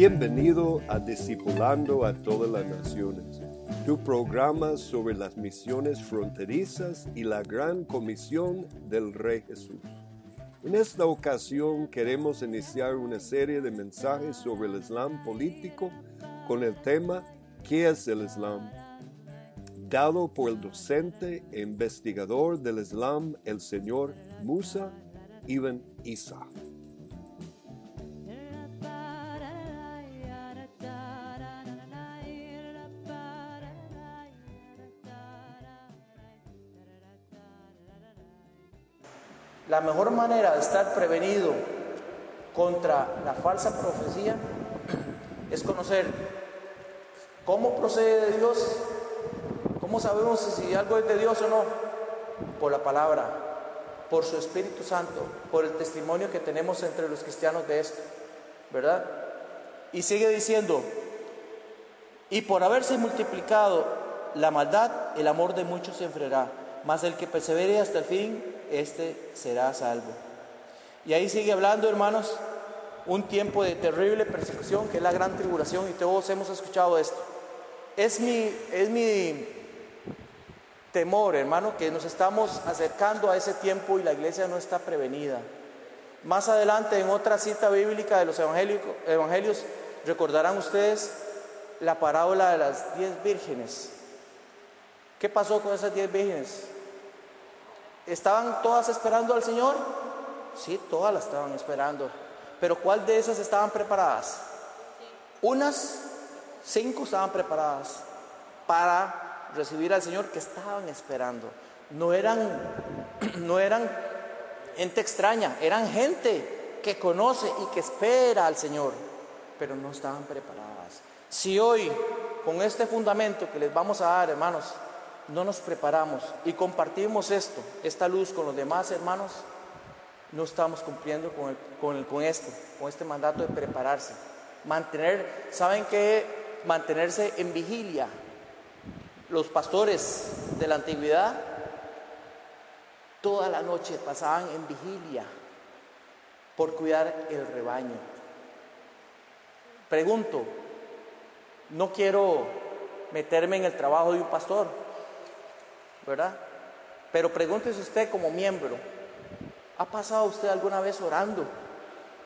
Bienvenido a Discipulando a todas las naciones, tu programa sobre las misiones fronterizas y la gran comisión del Rey Jesús. En esta ocasión queremos iniciar una serie de mensajes sobre el Islam político con el tema ¿Qué es el Islam? dado por el docente e investigador del Islam, el señor Musa Ibn Isa. La mejor manera de estar prevenido contra la falsa profecía es conocer cómo procede de Dios, cómo sabemos si algo es de Dios o no, por la palabra, por su Espíritu Santo, por el testimonio que tenemos entre los cristianos de esto, ¿verdad? Y sigue diciendo, y por haberse multiplicado la maldad, el amor de muchos se enfriará, mas el que persevere hasta el fin, este será salvo. Y ahí sigue hablando, hermanos, un tiempo de terrible persecución, que es la gran tribulación, y todos hemos escuchado esto. Es mi, es mi temor, hermano, que nos estamos acercando a ese tiempo y la iglesia no está prevenida. Más adelante, en otra cita bíblica de los evangelios, recordarán ustedes la parábola de las diez vírgenes. ¿Qué pasó con esas diez vírgenes? ¿Estaban todas esperando al Señor? Sí, todas las estaban esperando. Pero ¿cuál de esas estaban preparadas? Unas, cinco estaban preparadas para recibir al Señor que estaban esperando. No eran, no eran gente extraña, eran gente que conoce y que espera al Señor, pero no estaban preparadas. Si hoy, con este fundamento que les vamos a dar, hermanos, no nos preparamos y compartimos esto, esta luz con los demás hermanos, no estamos cumpliendo con, con, con esto, con este mandato de prepararse. Mantener, ¿saben qué? Mantenerse en vigilia. Los pastores de la antigüedad toda la noche pasaban en vigilia por cuidar el rebaño. Pregunto, no quiero meterme en el trabajo de un pastor, Pero pregúntese usted como miembro, ¿ha pasado usted alguna vez orando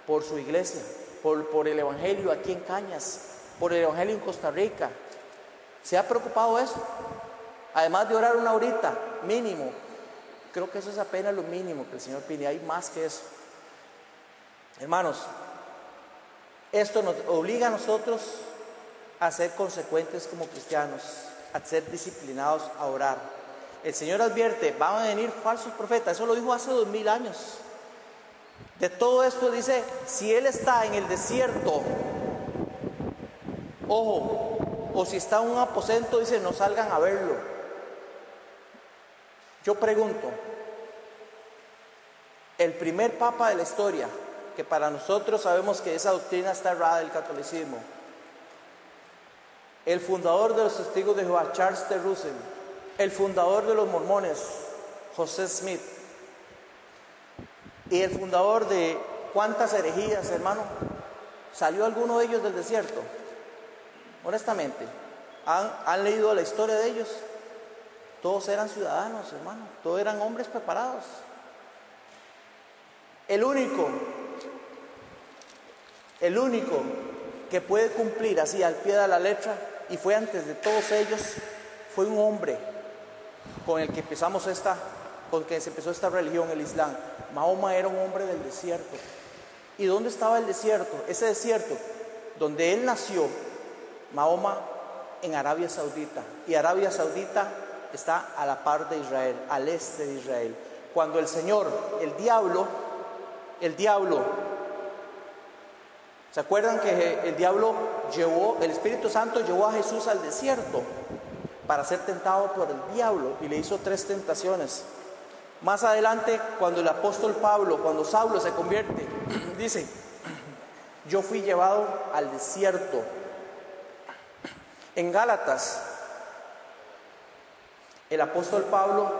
por su iglesia, por, por el Evangelio aquí en Cañas, por el Evangelio en Costa Rica? ¿Se ha preocupado eso? Además de orar una horita, mínimo. Creo que eso es apenas lo mínimo que el Señor pide. Hay más que eso. Hermanos, esto nos obliga a nosotros a ser consecuentes como cristianos, a ser disciplinados a orar. El Señor advierte, van a venir falsos profetas, eso lo dijo hace dos mil años. De todo esto dice, si Él está en el desierto, ojo, o si está en un aposento, dice, no salgan a verlo. Yo pregunto, el primer papa de la historia, que para nosotros sabemos que esa doctrina está errada del catolicismo. El fundador de los testigos de Jehová, Charles de Russell, el fundador de los mormones, José Smith, y el fundador de cuántas herejías, hermano, ¿salió alguno de ellos del desierto? Honestamente, ¿han, leído la historia de ellos? Todos eran ciudadanos, hermano, todos eran hombres preparados. El único, el único que puede cumplir así al pie de la letra, y fue antes de todos ellos, fue un hombre con el que empezamos esta, con que se empezó esta religión, el Islam. Mahoma era un hombre del desierto. ¿Y dónde estaba el desierto? Ese desierto, donde él nació, Mahoma, en Arabia Saudita. Y Arabia Saudita está a la par de Israel, al este de Israel. Cuando el Señor, el diablo, el diablo, ¿se acuerdan que el diablo llevó, el Espíritu Santo llevó a Jesús al desierto para ser tentado por el diablo y le hizo tres tentaciones? Más adelante, cuando el apóstol Pablo, cuando Saulo se convierte, dice, yo fui llevado al desierto. En Gálatas, el apóstol Pablo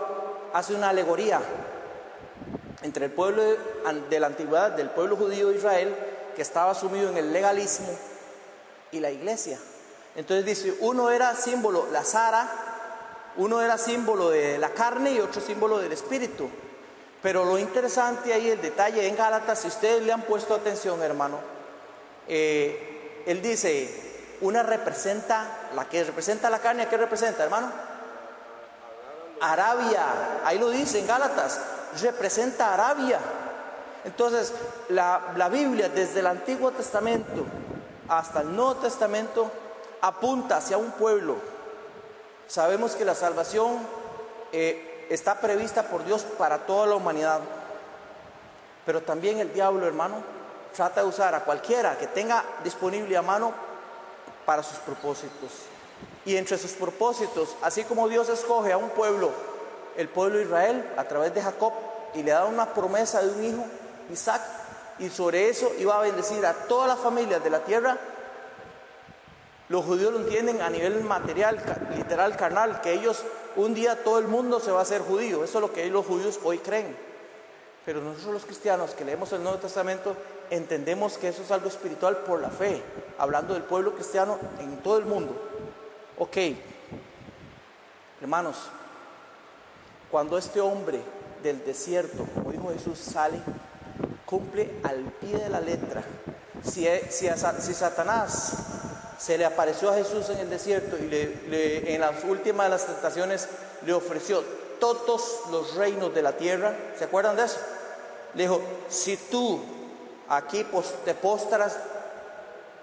hace una alegoría entre el pueblo de la antigüedad, del pueblo judío de Israel, que estaba sumido en el legalismo, y la iglesia. Entonces dice, uno era símbolo, la Sara, uno era símbolo de la carne y otro símbolo del espíritu. Pero lo interesante ahí, el detalle en Gálatas, si ustedes le han puesto atención, hermano, eh, él dice, una representa, la que representa la carne, ¿a qué representa, hermano? Arabia, ahí lo dice en Gálatas, representa Arabia. Entonces, la, la Biblia desde el Antiguo Testamento hasta el Nuevo Testamento apunta hacia un pueblo Sabemos que la salvación eh, está prevista por Dios para toda la humanidad. Pero también el diablo, hermano, trata de usar a cualquiera que tenga disponible a mano para sus propósitos. Y entre sus propósitos, así como Dios escoge a un pueblo, el pueblo de Israel, a través de Jacob, y le da una promesa de un hijo, Isaac, y sobre eso iba a bendecir a todas las familias de la tierra, los judíos lo entienden a nivel material, literal, carnal, que ellos un día todo el mundo se va a hacer judío. Eso es lo que los judíos hoy creen. Pero nosotros los cristianos que leemos el Nuevo Testamento entendemos que eso es algo espiritual por la fe, hablando del pueblo cristiano en todo el mundo. Ok, hermanos, cuando este hombre del desierto, como dijo Jesús, sale, cumple al pie de la letra. Si, si, si Satanás se le apareció a Jesús en el desierto y en las últimas de las tentaciones le ofreció todos los reinos de la tierra. ¿Se acuerdan de eso? Le dijo, si tú aquí te postras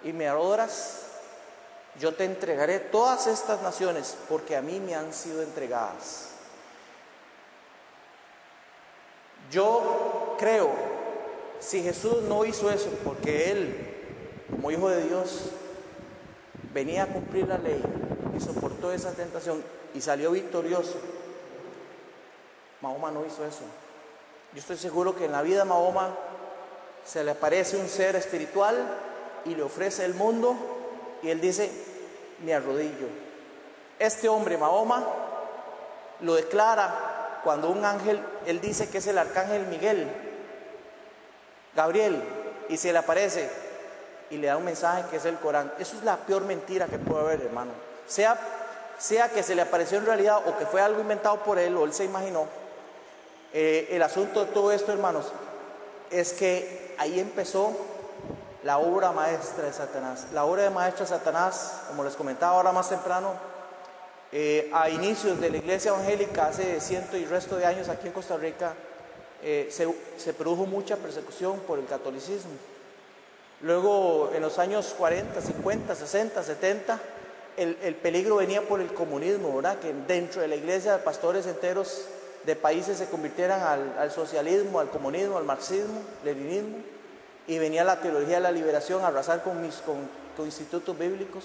y me adoras, yo te entregaré todas estas naciones porque a mí me han sido entregadas. Yo creo, si Jesús no hizo eso porque Él, como Hijo de Dios, venía a cumplir la ley y soportó esa tentación y salió victorioso. Mahoma no hizo eso. Yo estoy seguro que en la vida de Mahoma se le aparece un ser espiritual y le ofrece el mundo y él dice, me arrodillo. Este hombre, Mahoma, lo declara cuando un ángel, él dice que es el arcángel Miguel, Gabriel, y se le aparece, y le da un mensaje que es el Corán. Eso es la peor mentira que puede haber, hermano. Sea, sea que se le apareció en realidad o que fue algo inventado por él o él se imaginó. Eh, el asunto de todo esto, hermanos, es que ahí empezó la obra maestra de Satanás. La obra de maestra de Satanás, como les comentaba ahora más temprano, eh, a inicios de la iglesia evangélica, hace ciento y resto de años aquí en Costa Rica, eh, se, se produjo mucha persecución por el catolicismo. Luego, en los años 40, 50, 60, 70, el, peligro venía por el comunismo, ¿verdad? Que dentro de la iglesia pastores enteros de países se convirtieran al, socialismo, al comunismo, al marxismo, leninismo, y venía la teología de la liberación a arrasar con, mis, institutos bíblicos.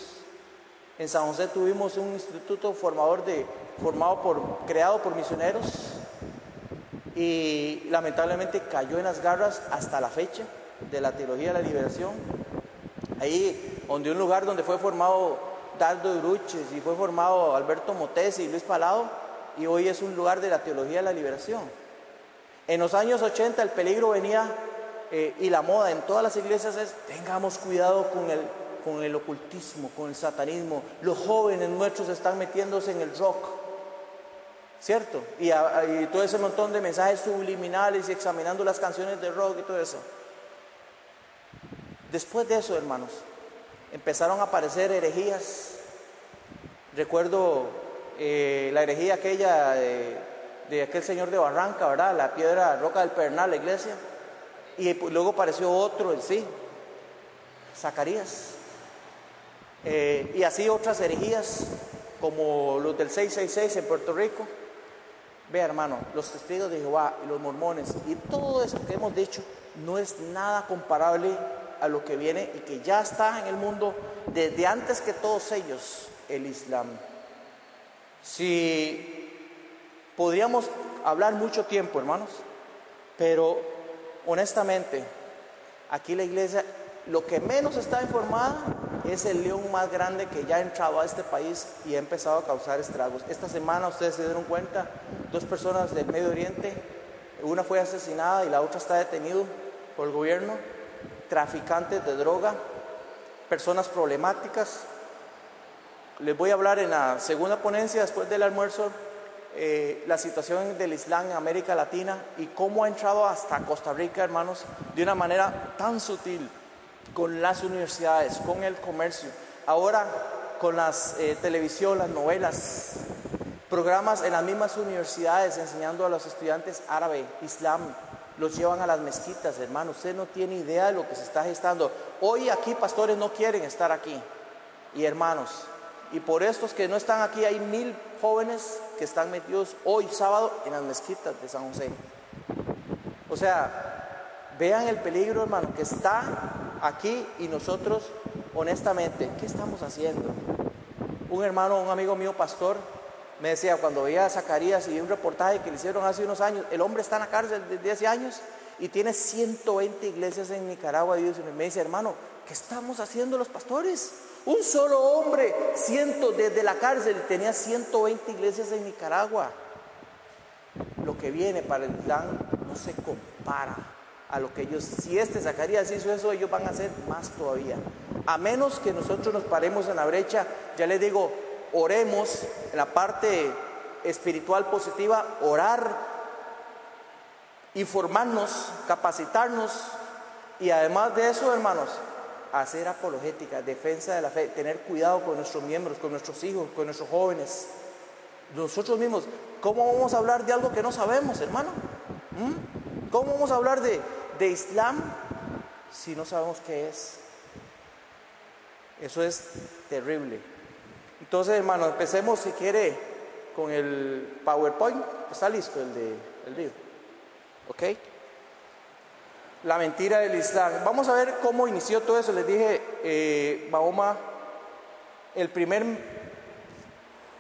En San José tuvimos un instituto formador formado por, creado por misioneros y lamentablemente cayó en las garras hasta la fecha de la teología de la liberación. Ahí, donde un lugar donde fue formado Dardo Uruches y fue formado Alberto Motesi y Luis Palado, y hoy es un lugar de la teología de la liberación. En los años 80 el peligro venía eh, y la moda en todas las iglesias es tengamos cuidado con el, con el ocultismo, con el satanismo. Los jóvenes nuestros están metiéndose en el rock, ¿cierto? Y, y todo ese montón de mensajes subliminales y examinando las canciones de rock y todo eso. Después de eso, hermanos, empezaron a aparecer herejías. Recuerdo eh, la herejía aquella de, aquel señor de Barranca, ¿verdad? La piedra roca del Pernal, la iglesia. Y luego apareció otro en sí, Zacarías. Eh, y así otras herejías, como los del 666 en Puerto Rico. Vea, hermano, los testigos de Jehová y los mormones y todo esto que hemos dicho no es nada comparable a lo que viene y que ya está en el mundo desde antes que todos ellos, el Islam. Si podríamos hablar mucho tiempo, hermanos, pero honestamente, aquí la iglesia lo que menos está informada es el león más grande que ya ha entrado a este país y ha empezado a causar estragos. Esta semana ustedes se dieron cuenta, dos personas del Medio Oriente, una fue asesinada y la otra está detenida por el gobierno traficantes de droga, personas problemáticas. Les voy a hablar en la segunda ponencia después del almuerzo eh, la situación del Islam en América Latina y cómo ha entrado hasta Costa Rica, hermanos, de una manera tan sutil con las universidades, con el comercio, ahora con las eh, televisión, las novelas, programas en las mismas universidades enseñando a los estudiantes árabe, islam, los llevan a las mezquitas, hermano. Usted no tiene idea de lo que se está gestando. Hoy aquí pastores no quieren estar aquí. Y hermanos, y por estos que no están aquí, hay mil jóvenes que están metidos hoy sábado en las mezquitas de San José. O sea, vean el peligro, hermano, que está aquí y nosotros, honestamente, ¿qué estamos haciendo? Un hermano, un amigo mío, pastor, me decía, cuando veía a Zacarías y un reportaje que le hicieron hace unos años, el hombre está en la cárcel desde hace años y tiene 120 iglesias en Nicaragua. Y me dice, hermano, ¿qué estamos haciendo los pastores? Un solo hombre, ciento desde la cárcel, tenía 120 iglesias en Nicaragua. Lo que viene para el Islam no se compara a lo que ellos, si este Zacarías hizo eso, ellos van a hacer más todavía. A menos que nosotros nos paremos en la brecha, ya les digo, oremos en la parte espiritual positiva, orar, informarnos, capacitarnos y además de eso, hermanos, hacer apologética, defensa de la fe, tener cuidado con nuestros miembros, con nuestros hijos, con nuestros jóvenes. Nosotros mismos, ¿cómo vamos a hablar de algo que no sabemos, hermano? ¿Mm? ¿Cómo vamos a hablar de, de Islam si no sabemos qué es? Eso es terrible. Entonces, hermano, empecemos si quiere con el PowerPoint. Está listo el de el libro. ¿Ok? La mentira del Islam. Vamos a ver cómo inició todo eso. Les dije, eh, Mahoma, el primer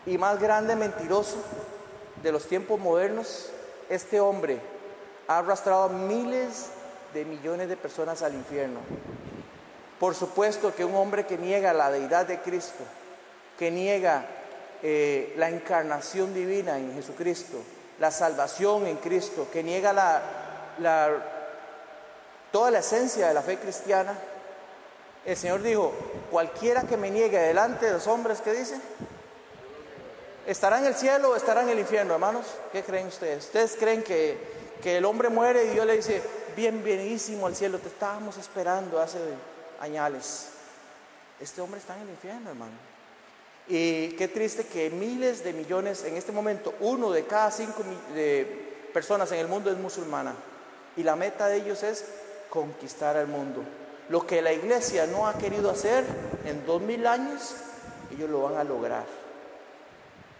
y más grande mentiroso de los tiempos modernos, este hombre ha arrastrado a miles de millones de personas al infierno. Por supuesto que un hombre que niega la deidad de Cristo, que niega eh, la encarnación divina en Jesucristo, la salvación en Cristo, que niega toda la esencia de la fe cristiana, el Señor dijo, cualquiera que me niegue delante de los hombres, ¿qué dice? ¿Estará en el cielo o estará en el infierno, hermanos? ¿Qué creen ustedes? ¿Ustedes creen que, que el hombre muere y Dios le dice, bienvenidísimo al cielo, te estábamos esperando hace añales? Este hombre está en el infierno, hermano. Y qué triste que miles de millones, en este momento, uno de cada cinco personas en el mundo es musulmana. Y la meta de ellos es conquistar al mundo. Lo que la iglesia no ha querido hacer en dos mil años, ellos lo van a lograr.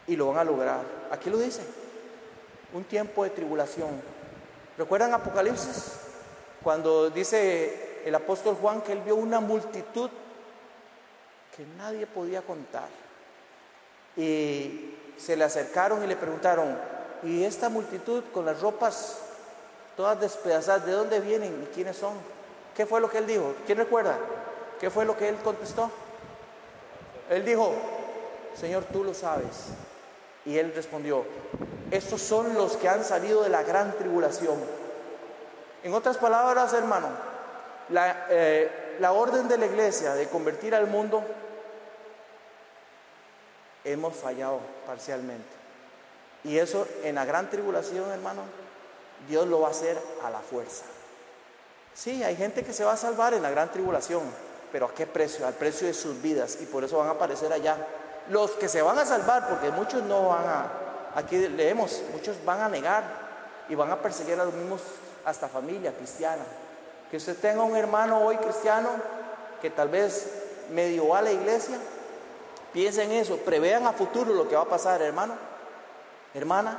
Y lo van a lograr. Aquí lo dice. Un tiempo de tribulación. ¿Recuerdan Apocalipsis? Cuando dice el apóstol Juan que él vio una multitud que nadie podía contar y se le acercaron y le preguntaron, ¿y esta multitud con las ropas todas despedazadas, de dónde vienen y quiénes son? ¿Qué fue lo que él dijo? ¿Quién recuerda? ¿Qué fue lo que él contestó? Él dijo, Señor, tú lo sabes. Y él respondió, estos son los que han salido de la gran tribulación. En otras palabras, hermano, la, eh, la orden de la iglesia de convertir al mundo, hemos fallado parcialmente. Y eso en la gran tribulación, hermano, Dios lo va a hacer a la fuerza. Sí, hay gente que se va a salvar en la gran tribulación, pero ¿a qué precio? Al precio de sus vidas y por eso van a aparecer allá. Los que se van a salvar, porque muchos no van a, aquí leemos, muchos van a negar y van a perseguir a los mismos, hasta familia cristiana. Que usted tenga un hermano hoy cristiano que tal vez medio va a la iglesia, piensen en eso, prevean a futuro lo que va a pasar, hermano, hermana,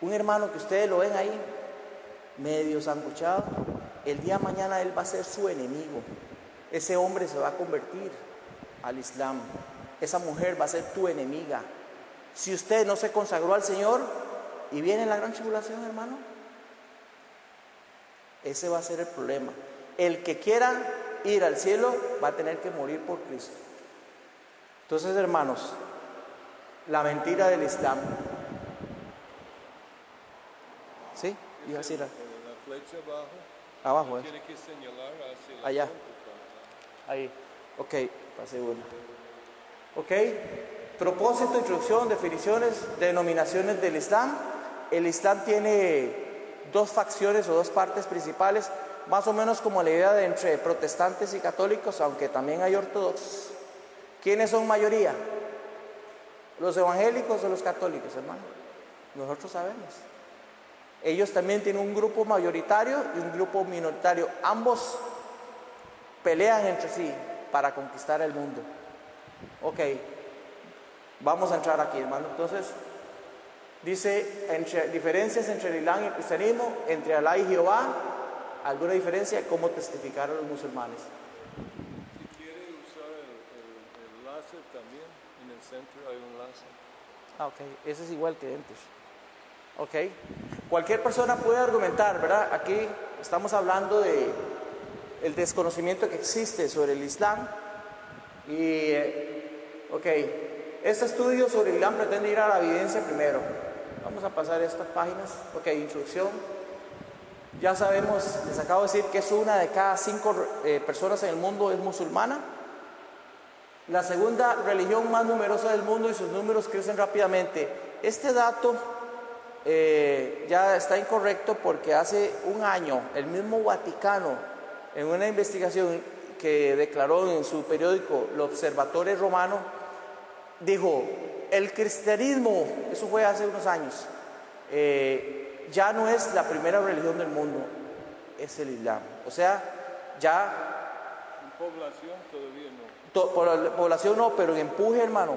un hermano que ustedes lo ven ahí, medio sanguchado, el día de mañana él va a ser su enemigo. Ese hombre se va a convertir al Islam. Esa mujer va a ser tu enemiga. Si usted no se consagró al Señor y viene la gran tribulación, hermano, ese va a ser el problema. El que quiera ir al cielo va a tener que morir por Cristo. Entonces, hermanos, la mentira del Islam. ¿Sí? Iba a decir. Abajo. ¿eh? Tiene que señalar hacia la Allá. Ahí. Ok, pasé uno. Ok. Propósito, introducción, definiciones, denominaciones del Islam. El Islam tiene dos facciones o dos partes principales, más o menos como la idea de entre protestantes y católicos, aunque también hay ortodoxos. ¿Quiénes son mayoría? ¿Los evangélicos o los católicos, hermano? Nosotros sabemos. Ellos también tienen un grupo mayoritario y un grupo minoritario. Ambos pelean entre sí para conquistar el mundo. Ok, vamos a entrar aquí, hermano. Entonces, dice entre, diferencias entre el Islam y el cristianismo, entre Alá y Jehová, alguna diferencia, cómo testificar a los musulmanes. Si quiere usar el, el- el también, en el centro hay un láser. Ah, ok, ese es igual que antes. Ok, cualquier persona puede argumentar, ¿verdad? Aquí estamos hablando de el desconocimiento que existe sobre el Islam. Y, eh, ok, este estudio sobre el Islam pretende ir a la evidencia primero. Vamos a pasar estas páginas. Ok, introducción. Ya sabemos, les acabo de decir que es una de cada cinco eh, personas en el mundo es musulmana. La segunda religión más numerosa del mundo y sus números crecen rápidamente. Este dato eh, ya está incorrecto porque hace un año el mismo Vaticano, en una investigación que declaró en su periódico El Observatorio Romano, dijo, el cristianismo, eso fue hace unos años, eh, ya no es la primera religión del mundo, es el Islam. O sea, ya población todavía no. Población no, pero en empuje, hermano.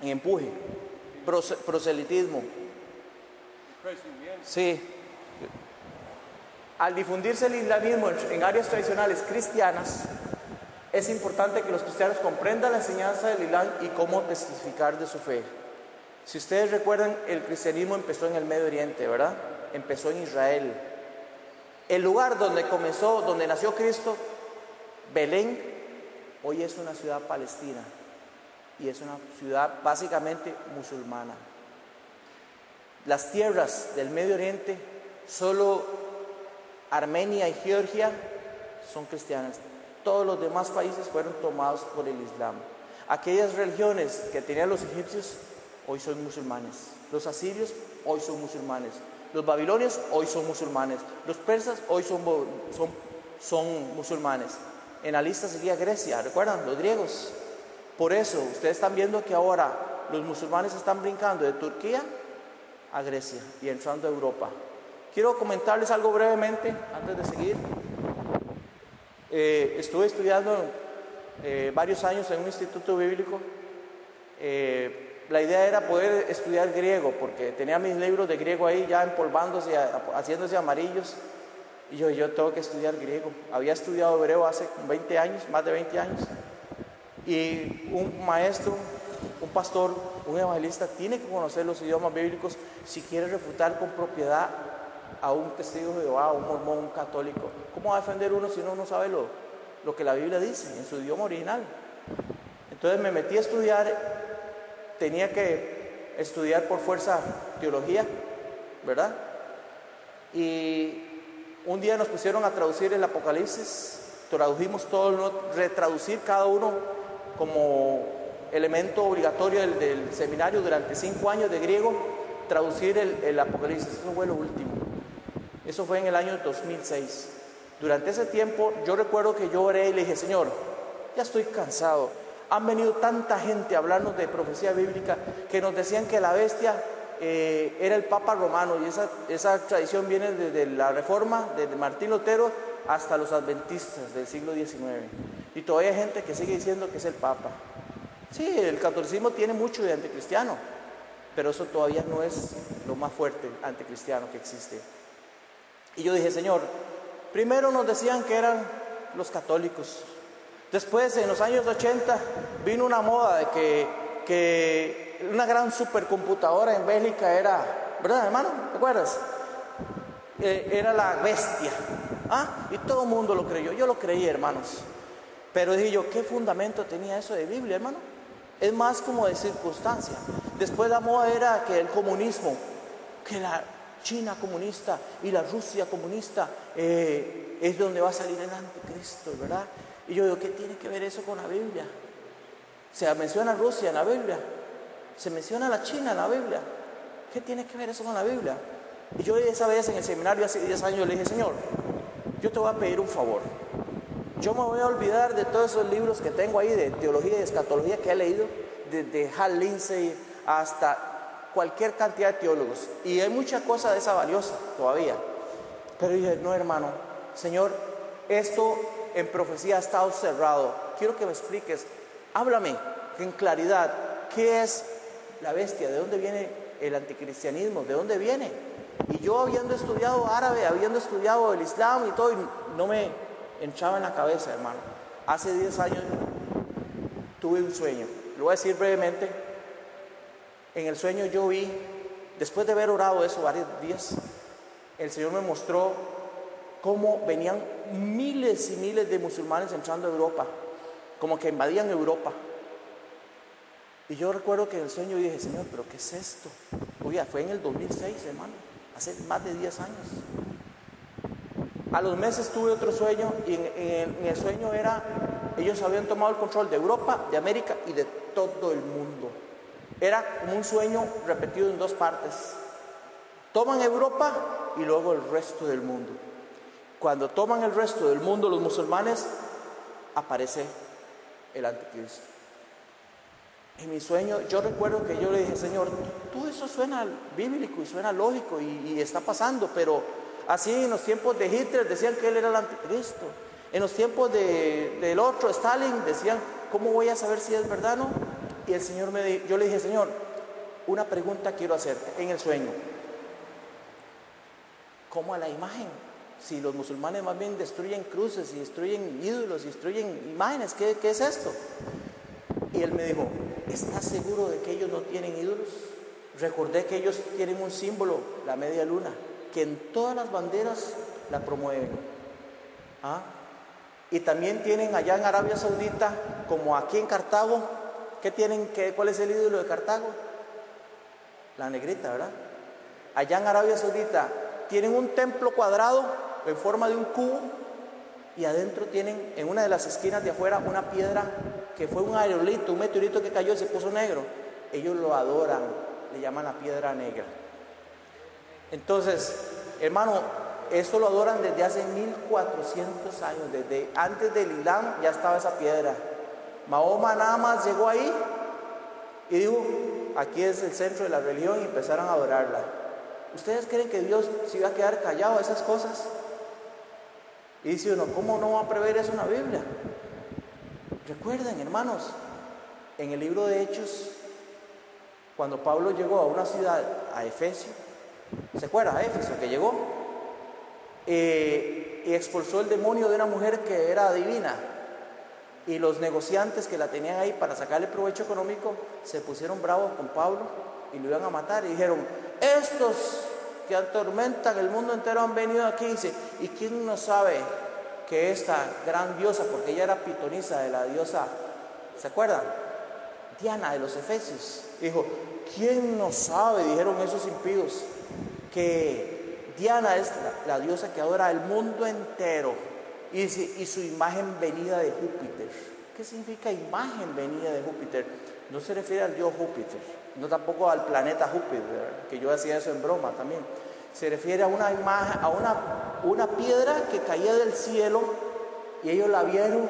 En empuje. Prose- proselitismo. Sí. Al difundirse el islamismo en áreas tradicionales cristianas, es importante que los cristianos comprendan la enseñanza del Islam y cómo testificar de su fe. Si ustedes recuerdan, el cristianismo empezó en el Medio Oriente, ¿verdad? Empezó en Israel. El lugar donde comenzó, donde nació Cristo, Belén, hoy es una ciudad palestina y es una ciudad básicamente musulmana. Las tierras del Medio Oriente, solo Armenia y Georgia son cristianas. Todos los demás países fueron tomados por el Islam. Aquellas religiones que tenían los egipcios hoy son musulmanes. Los asirios hoy son musulmanes. Los babilonios hoy son musulmanes. Los persas hoy son, son musulmanes. En la lista seguía Grecia, ¿recuerdan? Los griegos. Por eso ustedes están viendo que ahora los musulmanes están brincando de Turquía a Grecia y entrando a Europa. Quiero comentarles algo brevemente antes de seguir. Eh, estuve estudiando eh, varios años en un instituto bíblico. Eh, la idea era poder estudiar griego, porque tenía mis libros de griego ahí ya empolvándose, haciéndose amarillos. Y yo, tengo que estudiar griego. Había estudiado hebreo hace 20 años, más de 20 años. Y un maestro, un pastor, un evangelista tiene que conocer los idiomas bíblicos si quiere refutar con propiedad a un testigo de Jehová, a un mormón, un católico. ¿Cómo va a defender uno si uno no sabe lo, lo que la Biblia dice en su idioma original? Entonces me metí a estudiar, tenía que estudiar por fuerza teología, ¿verdad? Y un día nos pusieron a traducir el Apocalipsis, tradujimos todo, retraducir cada uno como elemento obligatorio del, seminario durante cinco años de griego, traducir el, Apocalipsis, eso fue lo último. Eso fue en el año 2006. Durante ese tiempo yo recuerdo que yo oré y le dije, Señor, ya estoy cansado. Han venido tanta gente a hablarnos de profecía bíblica que nos decían que la bestia eh, era el Papa romano y esa, esa tradición viene desde la Reforma, desde Martín Lutero hasta los adventistas del siglo XIX. Y todavía hay gente que sigue diciendo que es el Papa. Sí, el catolicismo tiene mucho de anticristiano, pero eso todavía no es lo más fuerte anticristiano que existe. Y yo dije, Señor, primero nos decían que eran los católicos. Después, en los años 80, vino una moda de que, que una gran supercomputadora en Bélgica era, ¿verdad, hermano? ¿Te? Eh, era la bestia. ¿Ah? Y todo el mundo lo creyó. Yo lo creí, hermanos. Pero dije yo, ¿qué fundamento tenía eso de Biblia, hermano? Es más como de circunstancia. Después la moda era que el comunismo, que la, China comunista y la Rusia comunista eh, es donde va a salir el anticristo, ¿verdad? Y yo digo, ¿qué tiene que ver eso con la Biblia? Se menciona Rusia en la Biblia, se menciona la China en la Biblia. ¿Qué tiene que ver eso con la Biblia? Y yo esa vez en el seminario hace 10 años le dije, Señor, yo te voy a pedir un favor. Yo me voy a olvidar de todos esos libros que tengo ahí de teología y escatología que he leído, desde Hal Lindsey hasta cualquier cantidad de teólogos. Y hay mucha cosa de esa valiosa todavía. Pero dije, no hermano, Señor, esto en profecía ha estado cerrado. Quiero que me expliques, háblame en claridad, ¿qué es la bestia? ¿De dónde viene el anticristianismo? ¿De dónde viene? Y yo habiendo estudiado árabe, habiendo estudiado el Islam y todo, no me entraba en la cabeza, hermano. Hace 10 años tuve un sueño. Lo voy a decir brevemente en el sueño yo vi, después de haber orado eso varios días, el Señor me mostró cómo venían miles y miles de musulmanes entrando a Europa, como que invadían Europa. Y yo recuerdo que en el sueño dije, Señor, pero ¿qué es esto? Oye, fue en el 2006, hermano, hace más de 10 años. A los meses tuve otro sueño y en, en el sueño era, ellos habían tomado el control de Europa, de América y de todo el mundo. Era como un sueño repetido en dos partes. Toman Europa y luego el resto del mundo. Cuando toman el resto del mundo los musulmanes, aparece el anticristo. En mi sueño, yo recuerdo que yo le dije, Señor, tú eso suena bíblico y suena lógico y, está pasando, pero así en los tiempos de Hitler decían que él era el anticristo. En los tiempos del otro, Stalin, decían, ¿cómo voy a saber si es verdad o no? Y el Señor me dijo, yo le dije, Señor, una pregunta quiero hacerte en el sueño. ¿Cómo a la imagen? Si los musulmanes más bien destruyen cruces y destruyen ídolos y destruyen imágenes, ¿qué, qué es esto? Y él me dijo, ¿estás seguro de que ellos no tienen ídolos? Recordé que ellos tienen un símbolo, la media luna, que en todas las banderas la promueven. ¿Ah? Y también tienen allá en Arabia Saudita, como aquí en Cartago, ¿Qué tienen? Qué, ¿Cuál es el ídolo de Cartago? La negrita, ¿verdad? Allá en Arabia Saudita tienen un templo cuadrado en forma de un cubo y adentro tienen en una de las esquinas de afuera una piedra que fue un aerolito, un meteorito que cayó y se puso negro. Ellos lo adoran, le llaman la piedra negra. Entonces, hermano, esto lo adoran desde hace 1400 años, desde antes del Islam ya estaba esa piedra. Mahoma nada más llegó ahí y dijo, aquí es el centro de la religión y empezaron a adorarla. ¿Ustedes creen que Dios se iba a quedar callado a esas cosas? Y dice uno, ¿cómo no va a prever eso en la Biblia? Recuerden, hermanos, en el libro de Hechos, cuando Pablo llegó a una ciudad, a Efesio, ¿se acuerda? A Éfeso, que llegó, eh, y expulsó el demonio de una mujer que era divina, y los negociantes que la tenían ahí para sacarle provecho económico se pusieron bravos con Pablo y lo iban a matar y dijeron, estos que atormentan el mundo entero han venido aquí. ¿y quién no sabe que esta gran diosa, porque ella era pitonisa de la diosa, ¿se acuerdan? Diana de los Efesios. Dijo, ¿quién no sabe, dijeron esos impíos, que Diana es la, diosa que adora el mundo entero y, y su imagen venida de Júpiter? ¿Qué significa imagen venida de Júpiter? No se refiere al dios Júpiter, no tampoco al planeta Júpiter, que yo hacía eso en broma también. Se refiere a una imagen, a una, una piedra que caía del cielo y ellos la vieron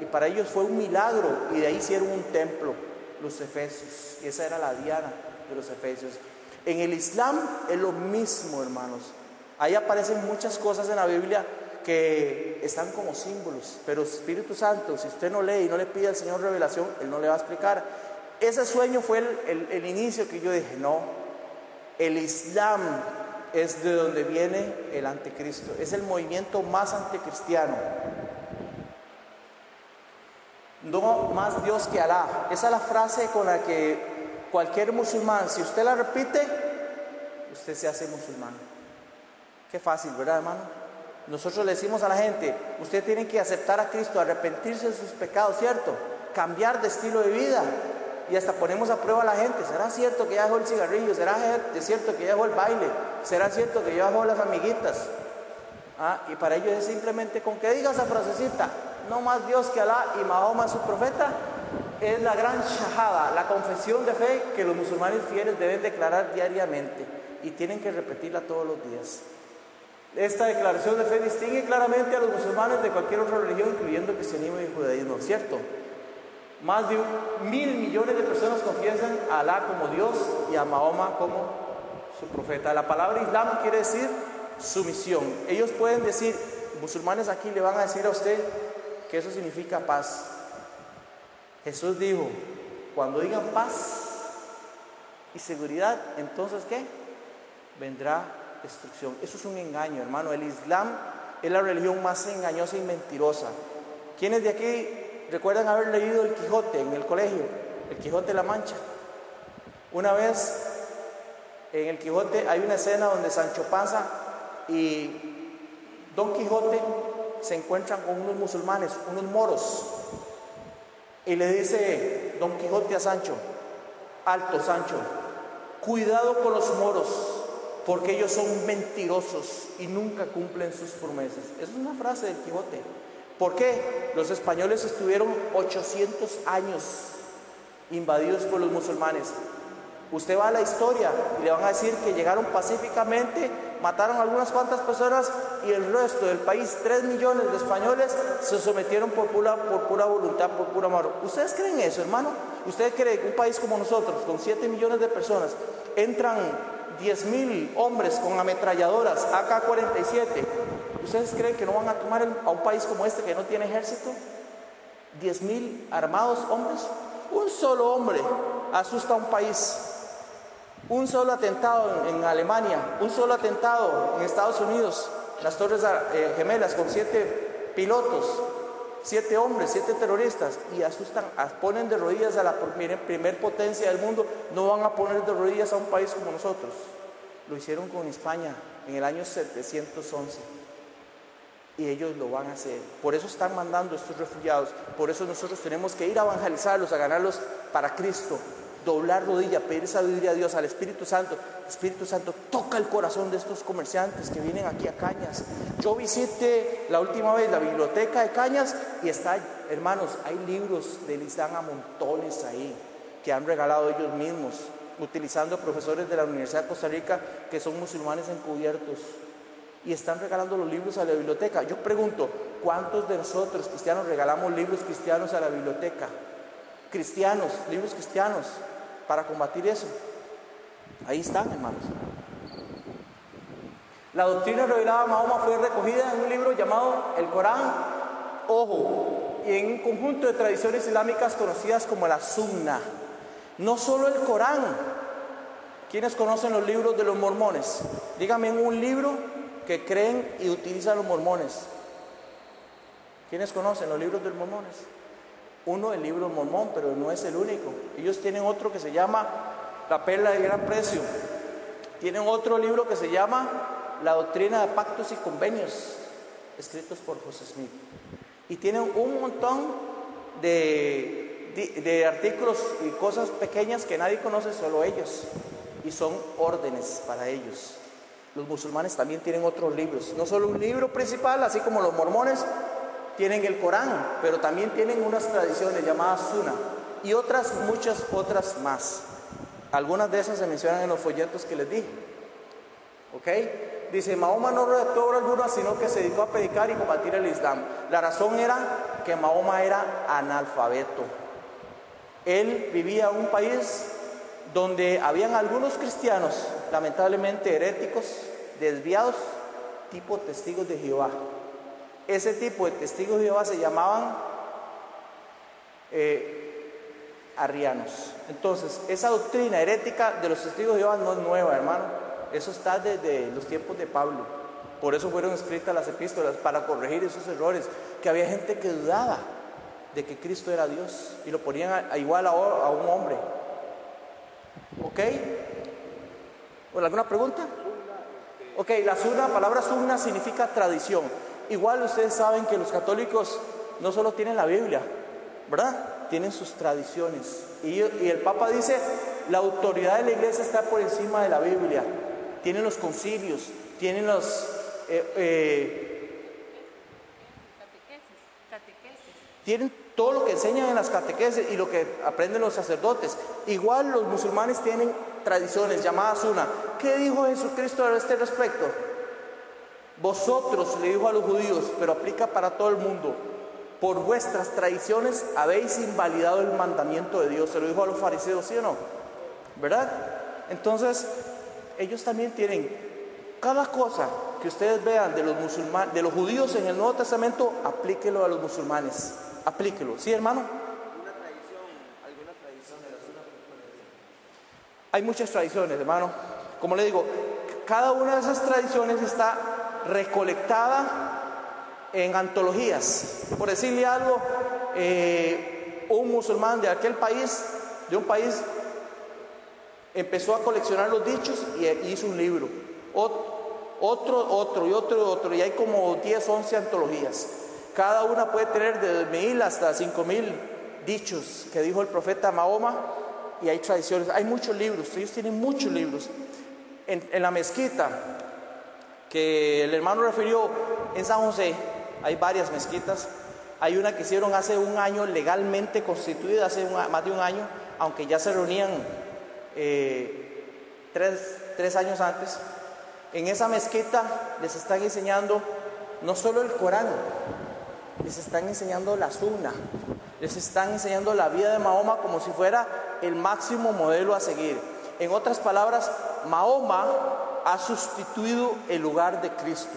y para ellos fue un milagro y de ahí hicieron un templo, los efesios. Y esa era la diana de los efesios. En el Islam es lo mismo, hermanos. Ahí aparecen muchas cosas en la Biblia que están como símbolos, pero Espíritu Santo, si usted no lee y no le pide al Señor revelación, Él no le va a explicar. Ese sueño fue el, inicio que yo dije, no, el Islam es de donde viene el anticristo, es el movimiento más anticristiano. No más Dios que Alá. Esa es la frase con la que cualquier musulmán, si usted la repite, usted se hace musulmán. Qué fácil, ¿verdad, hermano? Nosotros le decimos a la gente, usted tiene que aceptar a Cristo, arrepentirse de sus pecados, ¿cierto? Cambiar de estilo de vida. Y hasta ponemos a prueba a la gente, ¿será cierto que ya dejó el cigarrillo? ¿Será cierto que ya dejó el baile? ¿Será cierto que ya dejó las amiguitas? Ah, y para ello es simplemente con que diga esa frasecita, no más Dios que Alá y Mahoma su profeta, es la gran shahada, la confesión de fe que los musulmanes fieles deben declarar diariamente y tienen que repetirla todos los días. Esta declaración de fe distingue claramente a los musulmanes de cualquier otra religión, incluyendo el cristianismo y el judaísmo, ¿cierto? Más de mil millones de personas confiesan a Alá como Dios y a Mahoma como su profeta. La palabra Islam quiere decir sumisión. Ellos pueden decir, musulmanes aquí le van a decir a usted que eso significa paz. Jesús dijo, cuando digan paz y seguridad, entonces ¿qué? Vendrá destrucción. Eso es un engaño, hermano. El Islam es la religión más engañosa y mentirosa. ¿Quiénes de aquí recuerdan haber leído el Quijote en el colegio? El Quijote de la Mancha. Una vez en el Quijote hay una escena donde Sancho Panza y Don Quijote se encuentran con unos musulmanes, unos moros. Y le dice Don Quijote a Sancho, alto Sancho, cuidado con los moros porque ellos son mentirosos y nunca cumplen sus promesas. Esa es una frase del Quijote. ¿Por qué? Los españoles estuvieron 800 años invadidos por los musulmanes. Usted va a la historia y le van a decir que llegaron pacíficamente, mataron a algunas cuantas personas y el resto del país, 3 millones de españoles, se sometieron por pura, por pura voluntad, por pura amor. ¿Ustedes creen eso, hermano? ¿Ustedes creen que un país como nosotros, con 7 millones de personas, entran 10 mil hombres con ametralladoras AK-47, ¿ustedes creen que no van a tomar a un país como este que no tiene ejército? 10 mil armados hombres. Un solo hombre asusta a un país. Un solo atentado en, Alemania, un solo atentado en Estados Unidos, las Torres eh, Gemelas con siete pilotos, siete hombres, siete terroristas, y asustan, ponen de rodillas a la primer, potencia del mundo, no van a poner de rodillas a un país como nosotros. Lo hicieron con España en el año 711. Y ellos lo van a hacer. Por eso están mandando estos refugiados. Por eso nosotros tenemos que ir a evangelizarlos, a ganarlos para Cristo doblar rodilla, pedir sabiduría a Dios, al Espíritu Santo. Espíritu Santo toca el corazón de estos comerciantes que vienen aquí a Cañas. Yo visité la última vez la biblioteca de Cañas y está, hermanos, hay libros de Islam a montones ahí que han regalado ellos mismos, utilizando profesores de la Universidad de Costa Rica que son musulmanes encubiertos y están regalando los libros a la biblioteca. Yo pregunto, ¿cuántos de nosotros cristianos regalamos libros cristianos a la biblioteca? Cristianos, libros cristianos para combatir eso. Ahí están, hermanos. La doctrina revelada a Mahoma fue recogida en un libro llamado el Corán, ojo, y en un conjunto de tradiciones islámicas conocidas como la Sunna. No solo el Corán. ¿Quiénes conocen los libros de los mormones? Díganme un libro que creen y utilizan los mormones. ¿Quiénes conocen los libros de los mormones? Uno, el libro Mormón, pero no es el único. Ellos tienen otro que se llama La Perla de Gran Precio. tienen otro libro que se llama La doctrina de pactos y convenios, escritos por José Smith. Y tienen un montón de, de, de artículos y cosas pequeñas que nadie conoce, solo ellos. Y son órdenes para ellos. Los musulmanes también tienen otros libros, no solo un libro principal, así como los mormones tienen el Corán, pero también tienen unas tradiciones llamadas Sunna y otras, muchas otras más. Algunas de esas se mencionan en los folletos que les di. ¿Ok? Dice, Mahoma no redactó obra alguna, sino que se dedicó a predicar y combatir el Islam. La razón era que Mahoma era analfabeto. Él vivía en un país donde habían algunos cristianos, lamentablemente heréticos, desviados, tipo testigos de Jehová. Ese tipo de testigos de Jehová se llamaban eh, arrianos. Entonces, esa doctrina herética de los testigos de Jehová no es nueva, hermano. Eso está desde los tiempos de Pablo. Por eso fueron escritas las epístolas, para corregir esos errores, que había gente que dudaba de que Cristo era Dios y lo ponían igual a, a un hombre. ¿Ok? ¿Alguna pregunta? Ok, la suna, palabra suna significa tradición. Igual ustedes saben que los católicos no solo tienen la Biblia, ¿verdad? Tienen sus tradiciones. Y, y el Papa dice, la autoridad de la iglesia está por encima de la Biblia. Tienen los concilios, tienen los... Eh, eh, tienen todo lo que enseñan en las catequesis y lo que aprenden los sacerdotes. Igual los musulmanes tienen tradiciones llamadas una. ¿Qué dijo Jesucristo a este respecto? Vosotros, le dijo a los judíos, pero aplica para todo el mundo, por vuestras tradiciones habéis invalidado el mandamiento de Dios. Se lo dijo a los fariseos, ¿sí o no? ¿Verdad? Entonces, ellos también tienen cada cosa que ustedes vean de los musulmanes, de los judíos en el Nuevo Testamento, aplíquelo a los musulmanes. Aplíquelo, ¿sí, hermano? ¿Alguna tradición, alguna tradición de Hay muchas tradiciones, hermano. Como le digo, cada una de esas tradiciones está recolectada en antologías. Por decirle algo, eh, un musulmán de aquel país, de un país, empezó a coleccionar los dichos y hizo un libro. Otro, otro y otro y otro, y hay como 10, 11 antologías. Cada una puede tener de mil hasta cinco mil dichos que dijo el profeta Mahoma y hay tradiciones. Hay muchos libros, ellos tienen muchos libros. En, la mezquita que el hermano refirió en San José, hay varias mezquitas. Hay una que hicieron hace un año legalmente constituida, hace más de un año, aunque ya se reunían eh, tres, tres años antes. En esa mezquita les están enseñando no solo el Corán, les están enseñando la sunna, les están enseñando la vida de Mahoma como si fuera el máximo modelo a seguir. En otras palabras, Mahoma ha sustituido el lugar de Cristo.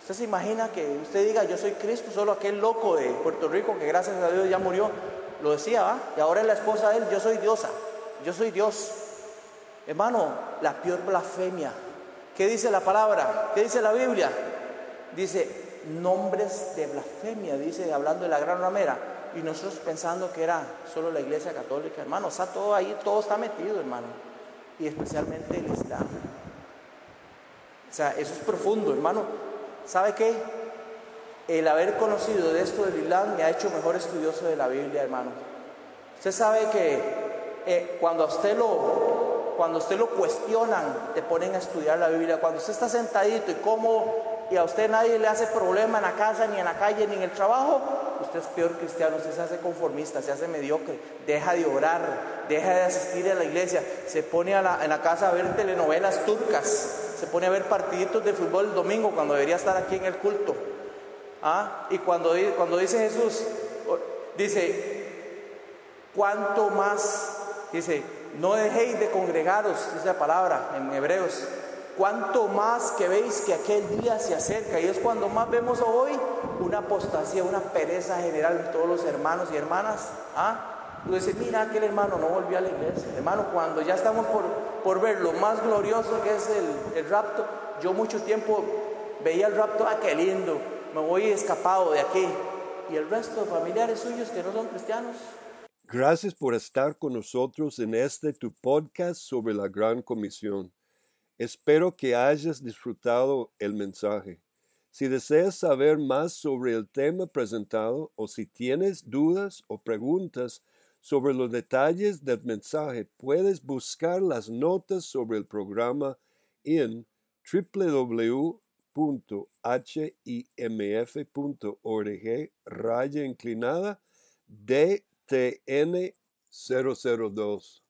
Usted se imagina que usted diga, yo soy Cristo, solo aquel loco de Puerto Rico que gracias a Dios ya murió, lo decía, ¿va? Y ahora es la esposa de él, yo soy diosa, yo soy Dios. Hermano, la peor blasfemia. ¿Qué dice la palabra? ¿Qué dice la Biblia? Dice, nombres de blasfemia, dice, hablando de la gran ramera. Y nosotros pensando que era solo la iglesia católica, hermano, está todo ahí, todo está metido, hermano. Y especialmente el Islam. O sea, eso es profundo, hermano. ¿Sabe qué? El haber conocido de esto del Islam me ha hecho mejor estudioso de la Biblia, hermano. Usted sabe que eh, cuando a usted lo, cuando usted lo cuestionan, te ponen a estudiar la Biblia. Cuando usted está sentadito y cómo y a usted nadie le hace problema en la casa, ni en la calle, ni en el trabajo, usted es peor cristiano, usted se hace conformista, se hace mediocre, deja de orar, deja de asistir a la iglesia, se pone en la casa a ver telenovelas turcas, se pone a ver partiditos de fútbol el domingo cuando debería estar aquí en el culto. ¿Ah? Y cuando, cuando dice Jesús, dice, ¿cuánto más? Dice, no dejéis de congregaros, dice la palabra en Hebreos Cuanto más que veis que aquel día se acerca, y es cuando más vemos hoy una apostasía, una pereza general en todos los hermanos y hermanas. ¿ah? Tú dices, mira, aquel hermano no volvió a la iglesia. Hermano, cuando ya estamos por, por ver lo más glorioso que es el, el rapto, yo mucho tiempo veía el rapto, ah, qué lindo, me voy escapado de aquí. Y el resto de familiares suyos que no son cristianos. Gracias por estar con nosotros en este tu podcast sobre la Gran Comisión. Espero que hayas disfrutado el mensaje. Si deseas saber más sobre el tema presentado o si tienes dudas o preguntas sobre los detalles del mensaje, puedes buscar las notas sobre el programa en www.himf.org raya inclinada DTN 002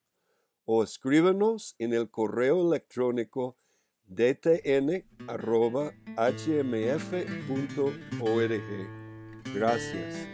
o escríbanos en el correo electrónico dtn.hmf.org. Gracias.